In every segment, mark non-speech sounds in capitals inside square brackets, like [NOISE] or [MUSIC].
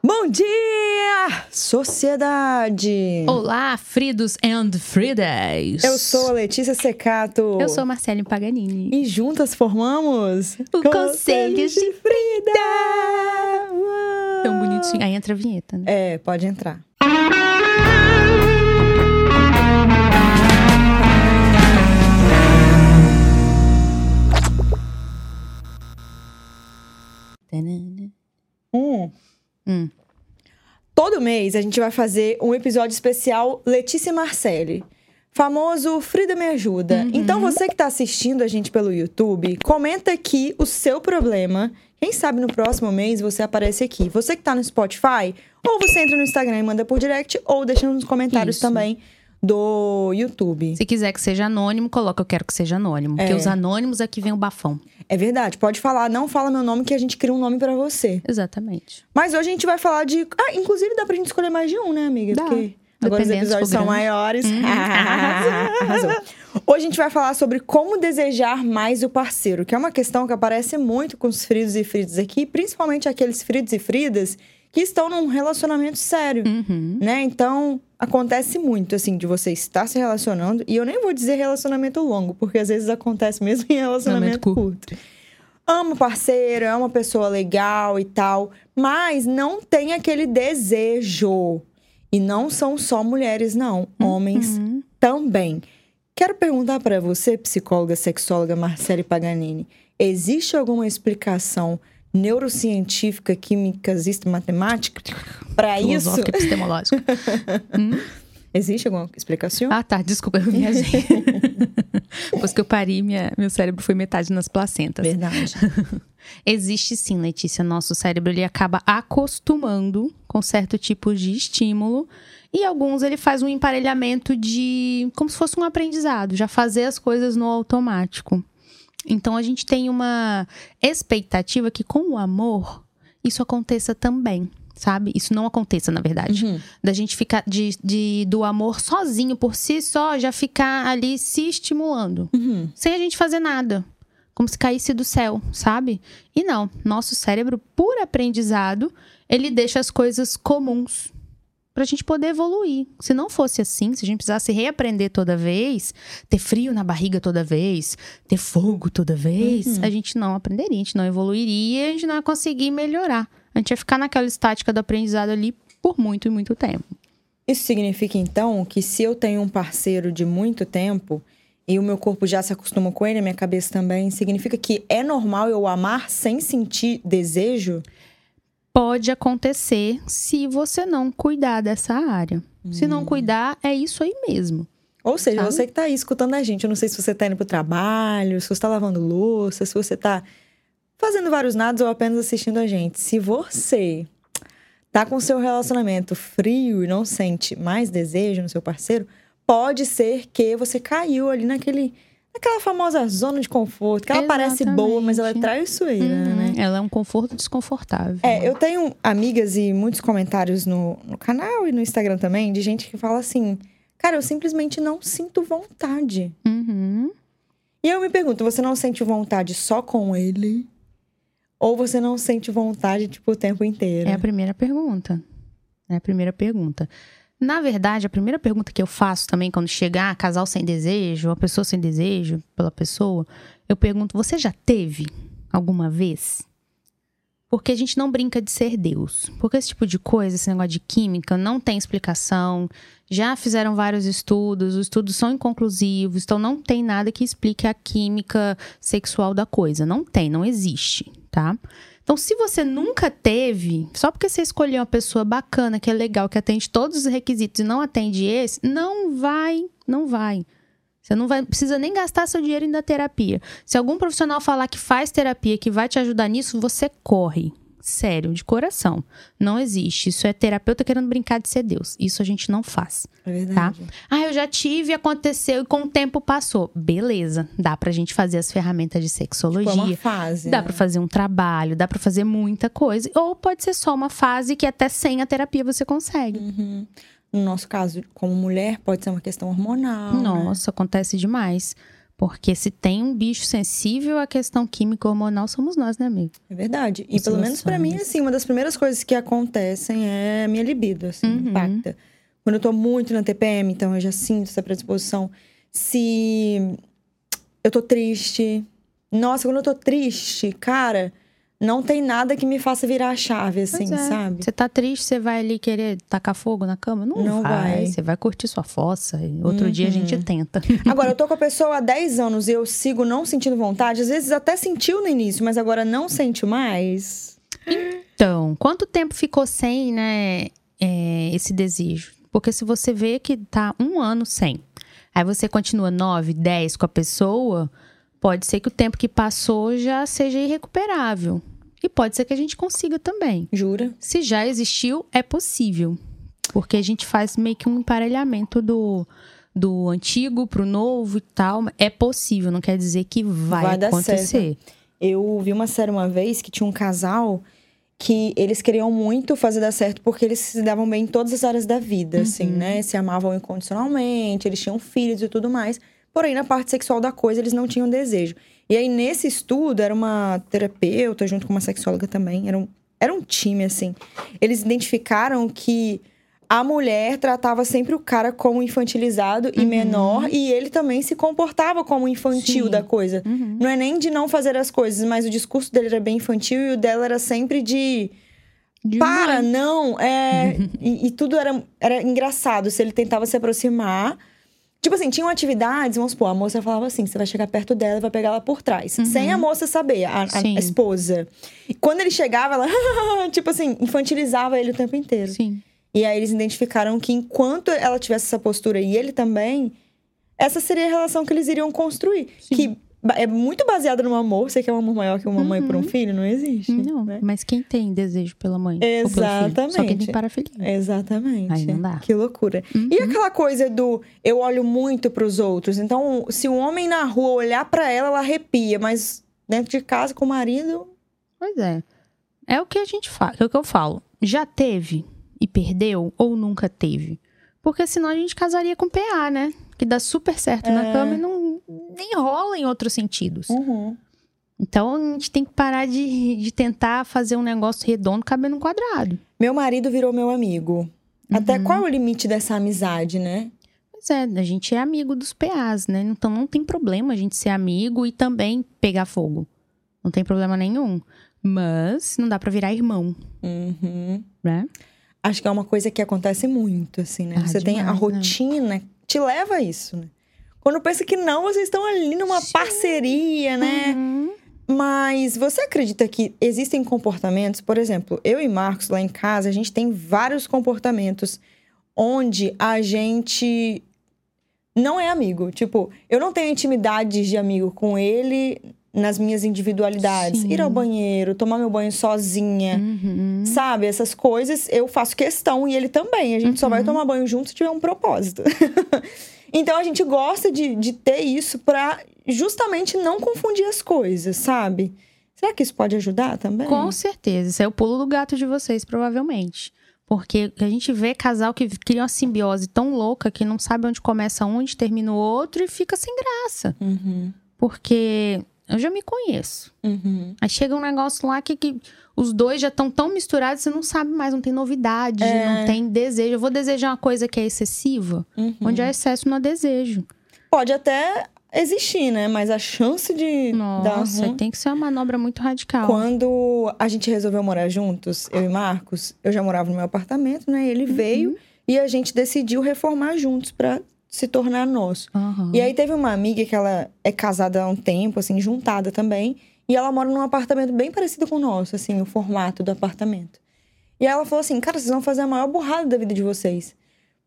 Bom dia, sociedade! Olá, Fridos and Fridas! Eu sou a Letícia Secato. Eu sou a Marcele Paganini. E juntas formamos o Conselhos de Frida! Tão bonitinho. Aí entra a vinheta, né? É, pode entrar. Hum. Hum. Todo mês a gente vai fazer um episódio especial Letícia e Marcele. Famoso Frida Me Ajuda. Uhum. Então você que tá assistindo a gente pelo YouTube, comenta aqui o seu problema. Quem sabe no próximo mês você aparece aqui. Você que tá no Spotify, ou você entra no Instagram e manda por direct, ou deixa nos comentários Isso. também do YouTube. Se quiser que seja anônimo, coloca eu quero que seja anônimo. Porque É. os anônimos aqui vem o bafão. É verdade, pode falar, não fala meu nome que a gente cria um nome pra você. Exatamente. Mas hoje a gente vai falar de. Ah, inclusive dá pra gente escolher mais de um, né, amiga? Dá. Porque agora os episódios são maiores. [LAUGHS] Hum, Arrasou. Hoje a gente vai falar sobre como desejar mais o parceiro, que é uma questão que aparece muito com os fridos e fridas aqui, principalmente aqueles fridos e fridas que estão num relacionamento sério, Uhum. né? Então, acontece muito, assim, de você estar se relacionando, e eu nem vou dizer relacionamento longo, porque às vezes acontece mesmo em relacionamento Relacionamento curto. Ama o parceiro, é uma pessoa legal e tal, mas não tem aquele desejo. E não são só mulheres, não. Homens Uhum. também. Quero perguntar para você, psicóloga, sexóloga Marcele Paganini, existe alguma explicação neurocientífica, química, matemática para isso? [LAUGHS] Filosófico e epistemológico. Existe alguma explicação? ah, tá. Desculpa, eu viajei. Depois que eu pari, minha, meu cérebro foi metade nas placentas. Verdade. [LAUGHS] Existe sim, Letícia. Nosso cérebro ele acaba acostumando com certo tipo de estímulo. E alguns ele faz um emparelhamento de. como se fosse um aprendizado, já fazer as coisas no automático. Então a gente tem uma expectativa que com o amor isso aconteça também. Sabe? Isso não aconteça, na verdade. Uhum. Da gente ficar de, de- do amor sozinho por si só, já ficar ali se estimulando Uhum. sem a gente fazer nada. Como se caísse do céu, sabe? E não, nosso cérebro, por aprendizado, ele deixa as coisas comuns pra gente poder evoluir. Se não fosse assim, se a gente precisasse reaprender toda vez, ter frio na barriga toda vez, ter fogo toda vez, Uhum. a gente não aprenderia, a gente não evoluiria, a gente não ia conseguir melhorar. A gente ia ficar naquela estática do aprendizado ali por muito e muito tempo. Isso significa então que se eu tenho um parceiro de muito tempo e o meu corpo já se acostumou com ele, a minha cabeça também, significa que é normal eu amar sem sentir desejo? Pode acontecer se você não cuidar dessa área. Se Hum. não cuidar, é isso aí mesmo. Ou seja, Sabe? você que tá aí escutando a gente, eu não sei se você tá indo pro trabalho, se você tá lavando louça, se você tá fazendo vários nados ou apenas assistindo a gente. Se você tá com seu relacionamento frio e não sente mais desejo no seu parceiro, pode ser que você caiu ali naquele naquela famosa zona de conforto, que ela parece boa, mas ela é Exatamente. traiçoeira, Uhum. né? Ela é um conforto desconfortável. É, eu tenho amigas e muitos comentários no, no canal e no Instagram também de gente que fala assim: Cara, eu simplesmente não sinto vontade. Uhum. E eu me pergunto: você não sente vontade só com ele? Ou você não sente vontade, tipo, o tempo inteiro? É a primeira pergunta. É a primeira pergunta. Na verdade, a primeira pergunta que eu faço também quando chegar casal sem desejo, uma pessoa sem desejo pela pessoa, eu pergunto: você já teve alguma vez? Porque a gente não brinca de ser Deus. Porque esse tipo de coisa, esse negócio de química, não tem explicação. Já fizeram vários estudos, os estudos são inconclusivos, então não tem nada que explique a química sexual da coisa. Não tem, não existe, tá? Então, se você nunca teve, só porque você escolheu uma pessoa bacana, que é legal, que atende todos os requisitos e não atende esse, não vai, não vai. Você não vai, precisa nem gastar seu dinheiro indo na terapia. Se algum profissional falar que faz terapia, que vai te ajudar nisso, você corre. Sério, de coração. Não existe. Isso é terapeuta querendo brincar de ser Deus. Isso a gente não faz. É verdade. Ah, eu já tive, aconteceu e com o tempo passou. Beleza. Dá pra gente fazer as ferramentas de Tipo, é sexologia. uma fase. Dá né? pra fazer um trabalho, dá pra fazer muita coisa. Ou pode ser só uma fase que até sem a terapia você consegue. Uhum. No nosso caso, como mulher, pode ser uma questão hormonal. né? Nossa, acontece demais. Porque se tem um bicho sensível à questão química hormonal, somos nós, né, amigo? É verdade. E Os pelo menos pra mim, assim, uma das primeiras coisas que acontecem é a minha libido, assim, Uhum. impacta. Quando eu tô muito na TPM, então eu já sinto essa predisposição. Se eu tô triste. Nossa, quando eu tô triste, cara, não tem nada que me faça virar a chave, assim, é. sabe? Você tá triste, você vai ali querer tacar fogo na cama? Não, Não vai. Você vai curtir sua fossa. e Outro dia a gente Uhum. tenta. [LAUGHS] Agora, eu tô com a pessoa há 10 anos e eu sigo não sentindo vontade. Às vezes até sentiu no início, mas agora não sente mais. Então, quanto tempo ficou sem, né, é, esse desejo? Porque se você vê que tá um ano sem, aí você continua nove, dez com a pessoa, pode ser que o tempo que passou já seja irrecuperável. E pode ser que a gente consiga também. Jura? Se já existiu, é possível. Porque a gente faz meio que um emparelhamento do, do antigo pro novo e tal. É possível, não quer dizer que vai, Vai dar acontecer. Eu vi uma série uma vez que tinha um casal que eles queriam muito fazer dar certo porque eles se davam bem em todas as áreas da vida, assim, né? Se amavam incondicionalmente, eles tinham filhos e tudo mais. Porém, na parte sexual da coisa, eles não tinham desejo. E aí, nesse estudo, era uma terapeuta junto com uma sexóloga também. Era um, era um time, assim. Eles identificaram que a mulher tratava sempre o cara como infantilizado e menor, e ele também se comportava como infantil Sim. da coisa. Uhum. Não é nem de não fazer as coisas, mas o discurso dele era bem infantil e o dela era sempre de. De Para, mãe. não! É... [LAUGHS] e, e tudo era, era engraçado. Se ele tentava se aproximar. Tipo assim, tinham atividades, vamos supor, a moça falava assim: você vai chegar perto dela e vai pegar ela por trás. Sem a moça saber, a, a- a esposa. E quando ele chegava, ela, [LAUGHS] tipo assim, infantilizava ele o tempo inteiro. Sim. E aí eles identificaram que enquanto ela tivesse essa postura e ele também, essa seria a relação que eles iriam construir. Sim. Que é muito baseada no amor. Você quer um amor maior que uma mãe por um filho? Não existe. Não, né? mas quem tem desejo pela mãe? pelo filho? Só quem Exatamente. tem parafilia. Exatamente. Aí não dá. Uhum. Que loucura. E aquela coisa do eu olho muito pros outros. Então, se um homem na rua olhar pra ela, ela arrepia. Mas dentro de casa com o marido, Pois é. É o que a gente fala, é o que eu falo. Já teve e perdeu ou nunca teve? Porque senão a gente casaria com PA, né? Que dá super certo É. na cama e não nem rola em outros sentidos. Uhum. Então a gente tem que parar de, de tentar fazer um negócio redondo cabendo um quadrado. meu marido virou meu amigo. Uhum. Até qual é o limite dessa amizade, né? Pois é, a gente é amigo dos PAs, né? Então não tem problema a gente ser amigo e também pegar fogo. Não tem problema nenhum. Mas não dá pra virar irmão, Uhum. né? Acho que é uma coisa que acontece muito, assim, né? Ah, Você tem a demais, né? Te leva a isso, né? Quando pensa que não, vocês estão ali numa parceria, né? Uhum. Mas você acredita que existem comportamentos, por exemplo, eu e Marcos lá em casa, a gente tem vários comportamentos onde a gente não é amigo. Tipo, eu não tenho intimidade de amigo com ele nas minhas individualidades. Sim. Ir ao banheiro, tomar meu banho sozinha. Uhum. Sabe, essas coisas eu faço questão e ele também. A gente só Uhum. vai tomar banho junto se tiver um propósito. [LAUGHS] então a gente gosta de, de ter isso pra justamente não confundir as coisas, sabe? Será que isso pode ajudar também? Com certeza. Isso é o pulo do gato de vocês, provavelmente. Porque a gente vê casal que cria uma simbiose tão louca que não sabe onde começa um, onde termina o outro e fica sem graça. Uhum, Porque eu já me conheço. uhum. Aí chega um negócio lá que, que os dois já estão tão misturados, você não sabe mais, não tem novidade, É. não tem desejo. Eu vou desejar uma coisa que é excessiva, Uhum. onde há excesso não há desejo. Pode até existir, né? Mas a chance de dar Nossa, ruim... tem que ser uma manobra muito radical. Quando a gente resolveu morar juntos, eu e Marcos, eu já morava no meu apartamento, né? Ele veio e a gente decidiu reformar juntos pra se tornar nosso. Aham. E aí teve uma amiga que ela é casada há um tempo, assim, juntada também. E ela mora num apartamento bem parecido com o nosso, assim, o formato do apartamento. E ela falou assim, cara, vocês vão fazer a maior burrada da vida de vocês.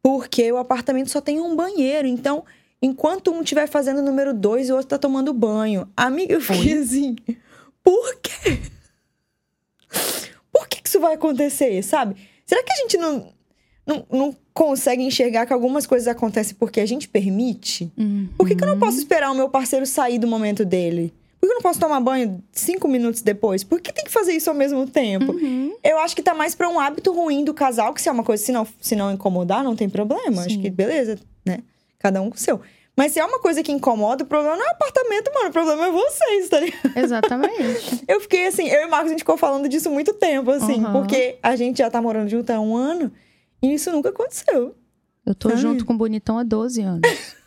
Porque o apartamento só tem um banheiro. Então, enquanto um estiver fazendo o número dois, o outro tá tomando banho. Amiga, eu fiquei assim, por quê? Por que que isso vai acontecer, sabe? Será que a gente não, não, não consegue enxergar que algumas coisas acontecem porque a gente permite? Uhum. Por que, que eu não posso esperar o meu parceiro sair do momento dele? Por que eu não posso tomar banho cinco minutos depois? Por que tem que fazer isso ao mesmo tempo? Uhum. Eu acho que tá mais pra um hábito ruim do casal, que se é uma coisa, se não, se não incomodar, não tem problema. Acho Sim. que beleza, né? Cada um com o seu. Mas se é uma coisa que incomoda, o problema não é o apartamento, mano. O problema é vocês, tá ligado? Exatamente. [LAUGHS] Eu fiquei assim, eu e o Marcos, a gente ficou falando disso muito tempo, assim. Uhum. Porque a gente já tá morando junto há um ano e isso nunca aconteceu. Eu tô Sabe? junto com o Bonitão há 12 anos. [LAUGHS]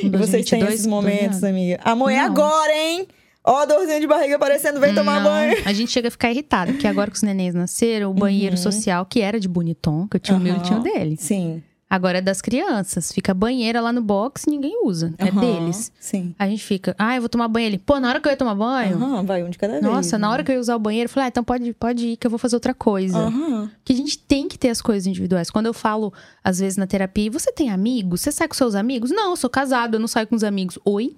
E vocês têm esses 12 momentos, amiga. Amor, é agora, hein? Ó, a dorzinha de barriga aparecendo, vem tomar Não, banho. A gente chega a ficar irritado, porque agora que os nenéns nasceram, o banheiro Uhum. social, que era de Boniton, que eu tinha o meu e tinha o dele. Sim. Agora é das crianças. Fica a banheira lá no box, ninguém usa. É deles. Sim. A gente fica, ah, eu vou tomar banho ali. Pô, na hora que eu ia tomar banho, Aham, vai um de cada vez. nossa, na né? hora que eu ia usar o banheiro, eu falei, ah, então pode, pode ir que eu vou fazer outra coisa. Aham. Porque a gente tem que ter as coisas individuais. Quando eu falo, às vezes, na terapia, você tem amigos? Você sai com seus amigos? Não, eu sou casado, eu não saio com os amigos. Oi?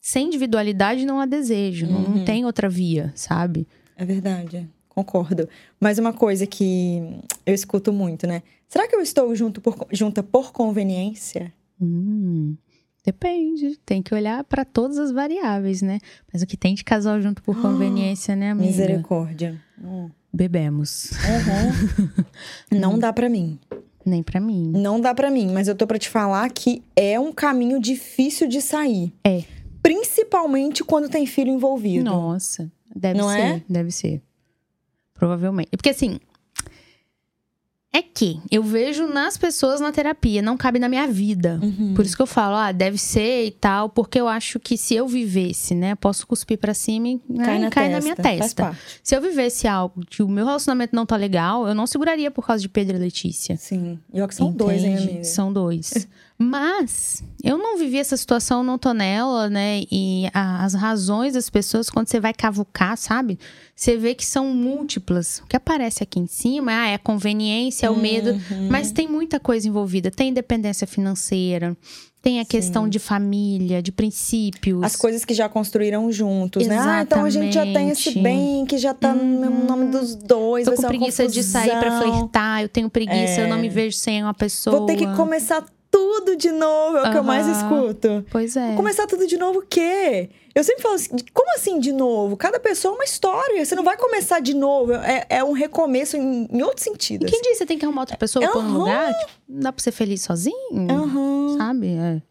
Sem individualidade não há desejo. Não Uhum. tem outra via, sabe? É verdade, concordo. Mas uma coisa que eu escuto muito, né? Será que eu estou junto por, junta por conveniência? Hum, depende. Tem que olhar pra todas as variáveis, né? Mas o que tem de casal junto por [GASPS] conveniência, né, amiga? Misericórdia. Hum. Bebemos. Uhum. [LAUGHS] Não dá pra mim. Nem pra mim. Não dá pra mim, mas eu tô pra te falar que é um caminho difícil de sair. É. Principalmente quando tem filho envolvido. Nossa, deve Não ser, é? deve ser. Provavelmente. Porque assim, é que eu vejo nas pessoas na terapia, não cabe na minha vida. Uhum. Por isso que eu falo, ah, deve ser e tal, porque eu acho que se eu vivesse, né, posso cuspir pra cima e né, Cai na cai testa. na minha testa. Se eu vivesse algo que o meu relacionamento não tá legal, eu não seguraria por causa de Pedro e Letícia. Sim. E ó que são dois, hein, Entende? amiga? São dois. [LAUGHS] Mas eu não vivi essa situação, não tô nela, né? E a- as razões das pessoas, quando você vai cavucar, sabe? Você vê que são múltiplas. O que aparece aqui em cima ah, é a conveniência, é o medo. Uhum. Mas tem muita coisa envolvida. Tem independência financeira, tem a questão de família, de princípios. As coisas que já construíram juntos, né? Ah, então a gente já tem esse Exatamente. bem que já tá no nome dos dois. Tô com preguiça de sair pra flertar, eu tenho preguiça, eu não me vejo sem uma pessoa. Vou ter que começar tudo de novo, é o que eu mais escuto. Pois é. Começar tudo de novo o quê? Eu sempre falo assim, como assim de novo? Cada pessoa é uma história. Você não vai começar de novo. É, é um recomeço em, em outros sentidos. Quem disse que você tem que arrumar outra pessoa pra pôr no Aham. lugar? Tipo, não dá pra ser feliz sozinho? Aham. Sabe? É.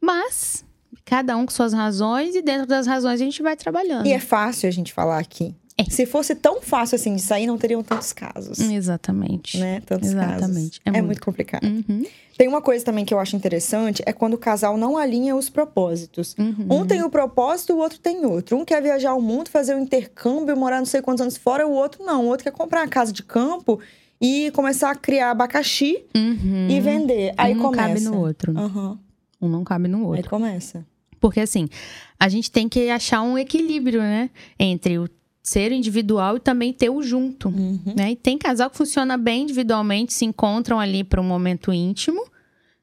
Mas, cada um com suas razões e dentro das razões a gente vai trabalhando. E é fácil a gente falar aqui. É. Se fosse tão fácil assim de sair, não teriam tantos casos. Exatamente. Né? Tantos Exatamente. casos. É É, muito. muito complicado. Uhum, Tem uma coisa também que eu acho interessante, é quando o casal não alinha os propósitos. uhum. Um tem o propósito, o outro tem outro. Um quer viajar o mundo, fazer um intercâmbio, morar não sei quantos anos fora, o outro não. O outro quer comprar uma casa de campo e começar a criar abacaxi Uhum. e vender. Aí um não começa. cabe no outro. Um não cabe no Aí outro. começa. Porque assim, a gente tem que achar um equilíbrio, né? Entre o ser individual e também ter o junto. Uhum. né? E tem casal que funciona bem individualmente, se encontram ali para um momento íntimo,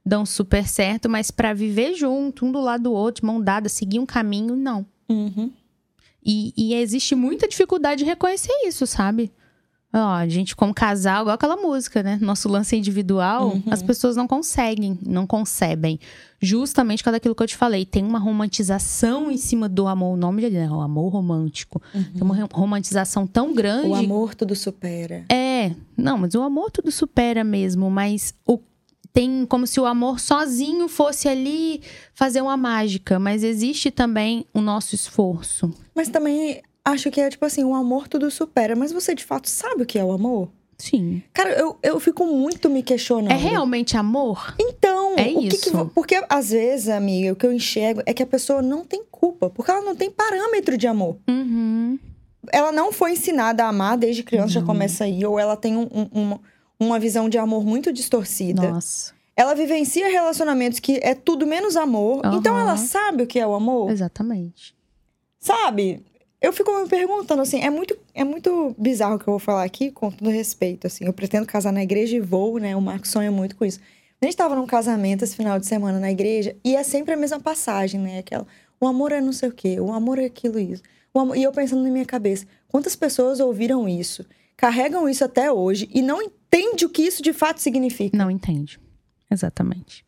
dão super certo, mas para viver junto, um do lado do outro, mão dada, seguir um caminho, não. Uhum. E, e existe muita dificuldade de reconhecer isso, sabe? Ó, a gente como casal, igual aquela música, né? Nosso lance individual, Uhum. as pessoas não conseguem, não concebem. Justamente por causa daquilo que eu te falei. Tem uma romantização em cima do amor. O nome dele é o amor romântico. Tem uma rom- romantização tão grande O amor tudo supera. é, não, mas o amor tudo supera mesmo, mas o tem como se o amor sozinho fosse ali fazer uma mágica, mas existe também o nosso esforço. Mas também acho que é tipo assim, o amor tudo supera. Mas você de fato sabe o que é o amor? Sim. Cara, eu, eu fico muito me questionando. É realmente amor? Então, É o que que isso. porque às vezes, amiga, o que eu enxergo é que a pessoa não tem culpa, porque ela não tem parâmetro de amor. Uhum. Ela não foi ensinada a amar desde criança, já começa aí, ou ela tem um- um- uma, uma visão de amor muito distorcida. Nossa, Ela vivencia relacionamentos que é tudo menos amor, Aham. então ela sabe o que é o amor, exatamente. sabe? Eu fico me perguntando assim, é muito, é muito bizarro o que eu vou falar aqui, com todo respeito, assim. Eu pretendo casar na igreja e vou, né? O Marco sonha muito com isso. A gente tava num casamento esse final de semana na igreja e é sempre a mesma passagem, né? Aquela, o amor é não sei o quê, o amor é aquilo isso. Amor- E eu pensando na minha cabeça, quantas pessoas ouviram isso, carregam isso até hoje e não entendem o que isso de fato significa? Não entende. Exatamente.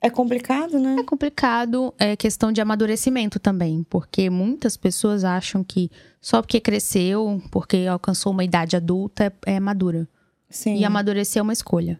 É complicado, né? É complicado, é questão de amadurecimento também, porque muitas pessoas acham que só porque cresceu, porque alcançou uma idade adulta, é, é madura. Sim. E amadurecer é uma escolha.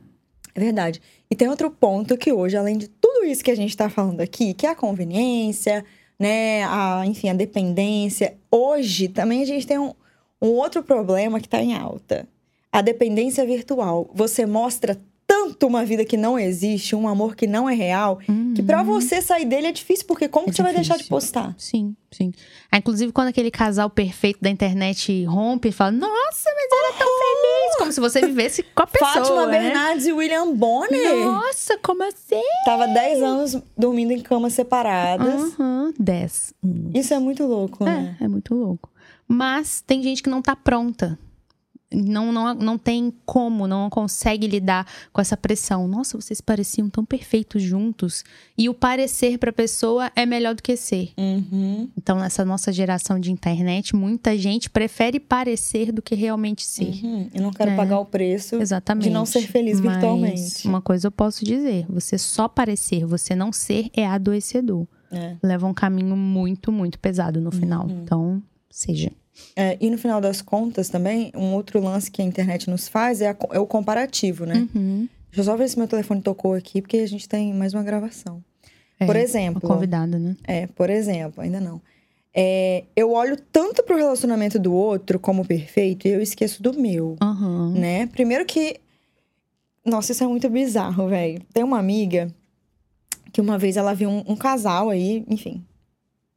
É verdade. E tem outro ponto que hoje, além de tudo isso que a gente tá falando aqui, que é a conveniência, né, a, enfim, a dependência. Hoje também a gente tem um, um outro problema que tá em alta. A dependência virtual. Você mostra tanto uma vida que não existe, um amor que não é real, Uhum. que pra você sair dele é difícil, porque como É que você vai deixar de postar? Sim, sim. Ah, inclusive, quando aquele casal perfeito da internet rompe e fala, nossa, mas era tão feliz. Como se você vivesse com a [LAUGHS] pessoa. Fátima né? Bernardes e William Bonner. Nossa, como assim? Tava 10 anos dormindo em camas separadas. Aham, 10 anos. Isso é muito louco, né? É, é muito louco. Mas tem gente que não tá pronta. Não, não, não tem como, não consegue lidar com essa pressão. Nossa, vocês pareciam tão perfeitos juntos. E o parecer pra pessoa é melhor do que ser. Uhum, Então, nessa nossa geração de internet, muita gente prefere parecer do que realmente ser. uhum. Eu não quero É. pagar o preço. Exatamente. De não ser feliz Mas virtualmente. Uma coisa eu posso dizer: você só parecer, você não ser é adoecedor. É. Leva um caminho muito, muito pesado no final. Uhum. Então, seja. É, e no final das contas também, um outro lance que a internet nos faz é, a é o comparativo, né? Uhum. Deixa eu só ver se meu telefone tocou aqui, porque a gente tem mais uma gravação. É, por exemplo, convidada, né? é, por exemplo, ainda não. É, eu olho tanto pro relacionamento do outro como perfeito e eu esqueço do meu. Aham. né? Primeiro que. Nossa, isso é muito bizarro, velho. Tem uma amiga que uma vez ela viu um, um casal aí, enfim.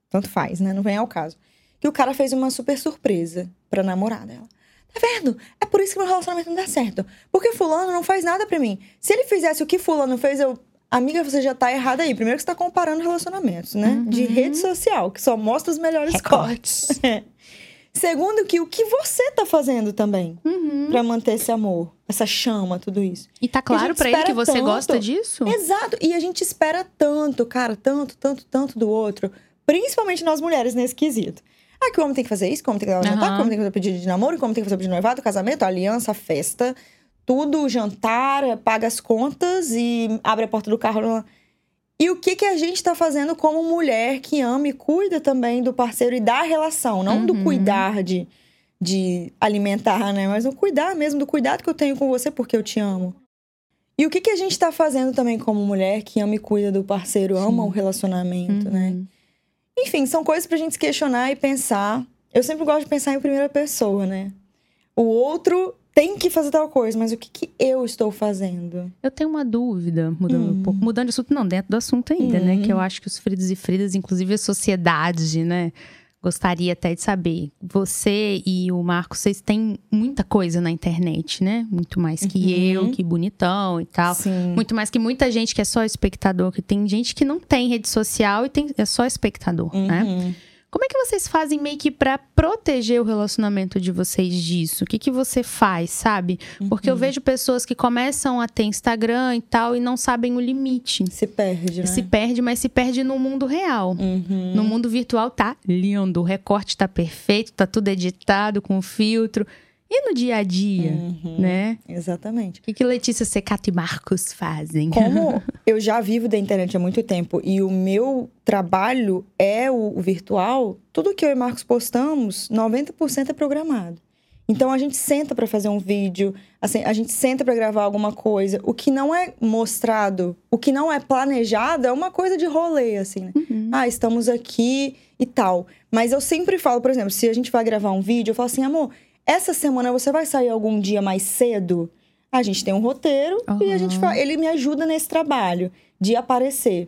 Tanto faz, né? Não vem ao caso. Que o cara fez uma super surpresa pra namorada dela. Tá vendo? É por isso que meu relacionamento não dá certo. Porque fulano não faz nada pra mim. Se ele fizesse o que fulano fez, eu. Amiga, você já tá errada aí. Primeiro que você tá comparando relacionamentos, né? De Uhum. rede social, que só mostra os melhores Recortes. cortes. [LAUGHS] É. Segundo, que o que você tá fazendo também Uhum. pra manter esse amor, essa chama, tudo isso. E tá claro pra ele que você tanto. gosta disso? Exato. E a gente espera tanto, cara, tanto, tanto, tanto do outro. Principalmente nós mulheres nesse quesito. Ah, que o homem tem que fazer isso, que o homem tem que dar o jantar, Aham. que o homem tem que fazer pedido de namoro, que o homem tem que fazer pedido de noivado, casamento, aliança, festa. Tudo, jantar, paga as contas e abre a porta do carro. E o que, que a gente tá fazendo como mulher que ama e cuida também do parceiro e da relação? Não do Uhum. cuidar de, de alimentar, né? Mas o cuidar mesmo, do cuidado que eu tenho com você porque eu te amo. E o que, que a gente tá fazendo também como mulher que ama e cuida do parceiro, ama Sim. o relacionamento, né? Uhum. Enfim, são coisas pra gente se questionar e pensar. Eu sempre gosto de pensar em primeira pessoa, né? O outro tem que fazer tal coisa, mas o que, que eu estou fazendo? Eu tenho uma dúvida, mudando Hum. um pouco. Mudando de assunto, não, dentro do assunto ainda, né? Hum. Que eu acho que os fridos e fridas, inclusive a sociedade, né? Gostaria até de saber. Você e o Marcos, vocês têm muita coisa na internet, né? Muito mais que Uhum. eu, que bonitão e tal. Sim. Muito mais que muita gente que é só espectador, que tem gente que não tem rede social e tem, é só espectador, né? Como é que vocês fazem meio que pra proteger o relacionamento de vocês disso? O que, que você faz, sabe? Porque Uhum. eu vejo pessoas que começam a ter Instagram e tal e não sabem o limite. Se perde, né? Se perde, mas se perde no mundo real. Uhum. No mundo virtual tá lindo, o recorte tá perfeito, tá tudo editado com filtro. E no dia a dia, Uhum. né? Exatamente. O que, que Letícia Secato e Marcos fazem? Como [LAUGHS] eu já vivo da internet há muito tempo e o meu trabalho é o, virtual, tudo que eu e Marcos postamos, 90% é programado. Então a gente senta para fazer um vídeo, assim, a gente senta para gravar alguma coisa. O que não é mostrado, o que não é planejado é uma coisa de rolê, assim, né? Uhum. Ah, estamos aqui e tal. Mas eu sempre falo, por exemplo, se a gente vai gravar um vídeo, eu falo assim, amor, essa semana você vai sair algum dia mais cedo? A gente tem um roteiro e a gente Aham. fa- ele me ajuda nesse trabalho de aparecer.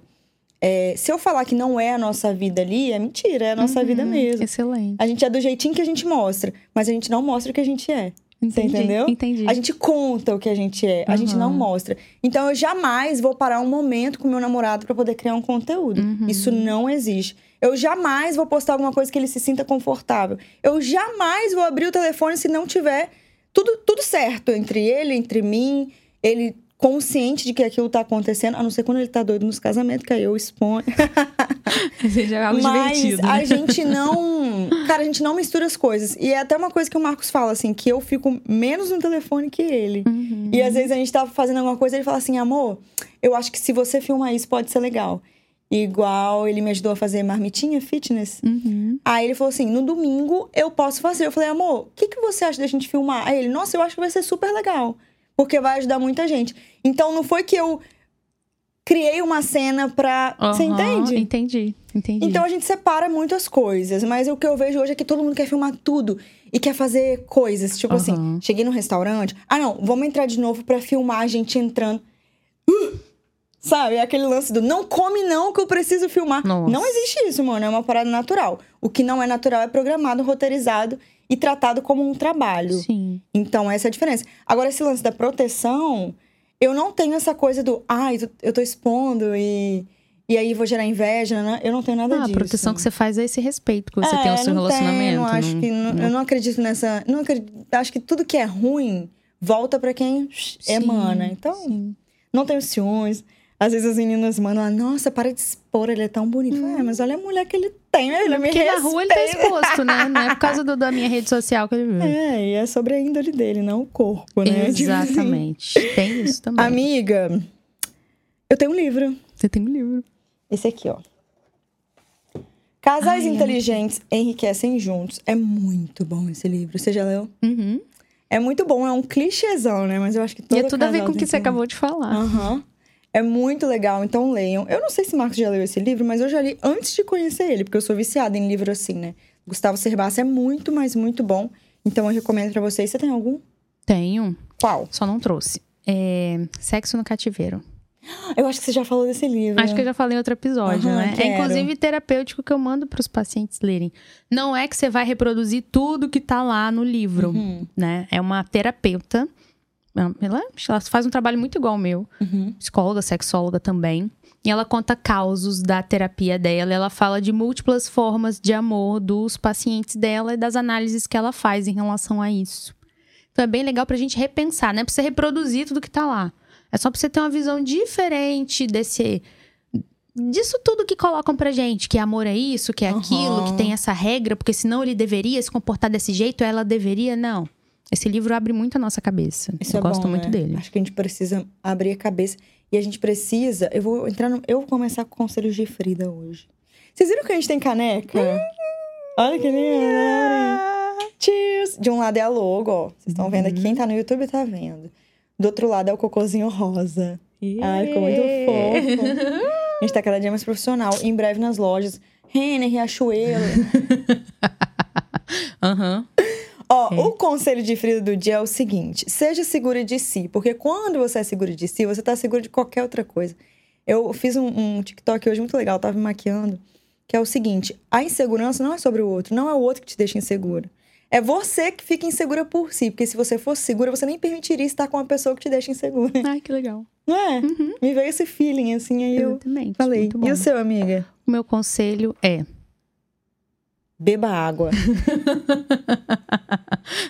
É, se eu falar que não é a nossa vida ali, é mentira, é a nossa Uhum, vida mesmo. Excelente. A gente é do jeitinho que a gente mostra, mas a gente não mostra o que a gente é. Entendi, entendeu? Entendi. A gente conta o que a gente é, a gente não mostra. Então eu jamais vou parar um momento com meu namorado pra poder criar um conteúdo. Uhum. Isso não existe. Eu jamais vou postar alguma coisa que ele se sinta confortável. Eu jamais vou abrir o telefone se não tiver tudo, tudo certo entre ele, entre mim, ele consciente de que aquilo tá acontecendo, a não ser quando ele tá doido nos casamentos, que aí eu exponho. [LAUGHS] Seja é algo Mas divertido. a né? gente [LAUGHS] não. Cara, a gente não mistura as coisas. E é até uma coisa que o Marcos fala, assim, que eu fico menos no telefone que ele. Uhum. E às vezes a gente tá fazendo alguma coisa e ele fala assim, amor, eu acho que se você filmar isso pode ser legal. Igual ele me ajudou a fazer marmitinha fitness. Uhum. Aí ele falou assim: no domingo eu posso fazer. Eu falei, amor, o que, que você acha da gente filmar? Aí ele, nossa, eu acho que vai ser super legal. Porque vai ajudar muita gente. Então não foi que eu criei uma cena pra. Você Aham, entende? Entendi, entendi. Então a gente separa muito as coisas, mas o que eu vejo hoje é que todo mundo quer filmar tudo e quer fazer coisas. Tipo assim, Aham. cheguei no restaurante, ah não, vamos entrar de novo pra filmar a gente entrando. Uh! Sabe? É aquele lance do não come não que eu preciso filmar. Nossa. Não existe isso, mano. É uma parada natural. O que não é natural é programado, roteirizado e tratado como um trabalho. Sim. Então, essa é a diferença. Agora, esse lance da proteção, eu não tenho essa coisa do, ai, tu- eu tô expondo e, e aí vou gerar inveja, né? Eu não tenho nada Ah, a disso. proteção que você faz é esse respeito que você É, tem ao seu não relacionamento. Tenho, acho não- que, não- não- Eu não acredito nessa. Não acredito, acho que tudo que é ruim volta pra quem emana. Então, sim. não tenho ciúmes. Às vezes as meninas mandam, nossa, para de expor, ele é tão bonito. Falei, É, mas olha a mulher que ele tem, ele me Hum. Porque na rua ele tá exposto, né? Não é por causa do- da minha rede social que ele viu. É, e é sobre a índole dele, não o corpo, né? Assim. [LAUGHS] Exatamente. Tem isso também. Amiga, eu tenho um livro. Você tem um livro. Esse aqui, ó. Casais Ai, é inteligentes enriquecem juntos. É muito bom esse livro. Você já leu? Uhum. É muito bom, é um clichêzão, né? Mas eu acho que todo E é tudo a ver com o que você acabou de falar. Aham. É muito legal, então leiam. Eu não sei se Marcos já leu esse livro, mas eu já li antes de conhecer ele, porque eu sou viciada em livro assim, né? Gustavo Cerbasi é muito, mas muito bom. Então eu recomendo pra vocês. Você tem algum? Tenho, Qual? só não trouxe. É, Sexo no Cativeiro. Eu acho que você já falou desse livro. Acho que eu já falei em outro episódio, Aham, né? quero. É inclusive terapêutico que eu mando pros pacientes lerem. Não é que você vai reproduzir tudo que tá lá no livro, Uhum. né? É uma terapeuta. Ela, ela faz um trabalho muito igual ao meu. Uhum. Psicóloga, sexóloga também. E ela conta causos da terapia dela. Ela fala de múltiplas formas de amor dos pacientes dela e das análises que ela faz em relação a isso. Então é bem legal pra gente repensar, não é pra você reproduzir tudo que tá lá. É só pra você ter uma visão diferente desse. Disso tudo que colocam pra gente, que amor é isso, que é aquilo, que tem essa regra, porque senão ele deveria se comportar desse jeito, ela deveria. Não. Esse livro abre muito a nossa cabeça. Isso eu é gosto bom, muito né? dele. Acho que a gente precisa abrir a cabeça. E a gente precisa. Eu vou entrar no. Eu vou começar com conselhos de Frida hoje. Vocês viram que a gente tem caneca? Olha que lindo! Cheers! De um lado é a logo, ó. Vocês estão vendo aqui. Quem tá no YouTube tá vendo. Do outro lado é o cocôzinho rosa. Ai, ficou muito fofo. A gente tá cada dia mais profissional. Em breve nas lojas. Renner, Riachuelo. [LAUGHS] Aham. Ó, o conselho de Frida do dia é o seguinte: seja segura de si, porque quando você é segura de si, você tá segura de qualquer outra coisa. Eu fiz um, um TikTok hoje muito legal, tava me maquiando, que é o seguinte: a insegurança não é sobre o outro, não é o outro que te deixa insegura. É você que fica insegura por si, porque se você fosse segura, você nem permitiria estar com uma pessoa que te deixa insegura. Ai, que legal. Não é? Me veio esse feeling assim, aí eu Exatamente. falei. Muito bom. E o seu, amiga? O meu conselho é. Beba água. [LAUGHS]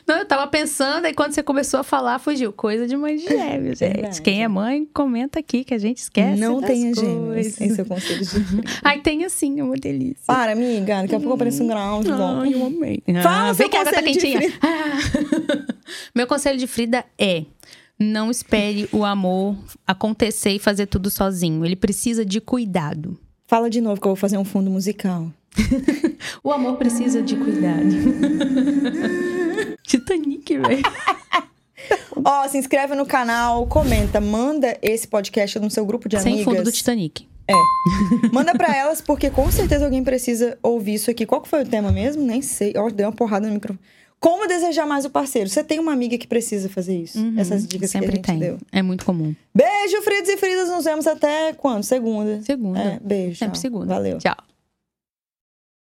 Não, eu tava pensando, aí quando você começou a falar, fugiu. Coisa de mãe de gêmeos, gente. Verdade. Quem é mãe, comenta aqui que a gente esquece. não tenha gêmeos em seu conselho de Frida. [LAUGHS] Ai, tem assim, é uma delícia. Para, amiga, daqui a pouco aparece um grau de bom. Ai, eu amei. Fala Ah, seu que tá conselho de quentinha. Ah. [LAUGHS] Meu conselho de Frida é: não espere o amor acontecer e fazer tudo sozinho. Ele precisa de cuidado. Fala de novo que eu vou fazer um fundo musical. [LAUGHS] O amor precisa de cuidado. [LAUGHS] Titanic, velho. [LAUGHS] Ó, se inscreve no canal, comenta, manda esse podcast no seu grupo de amigas. Sem fundo do Titanic. Manda pra elas, porque com certeza alguém precisa ouvir isso aqui. Qual que foi o tema mesmo? Nem sei. Ó, deu uma porrada no microfone. Como desejar mais o parceiro? Você tem uma amiga que precisa fazer isso? Essas dicas que a Uhum. Sempre gente tem. deu. É muito comum. Beijo, Fridos e Fridas. Nos vemos até quando? Segunda. Segunda. É, beijo. Sempre tchau. segunda. Valeu. Tchau.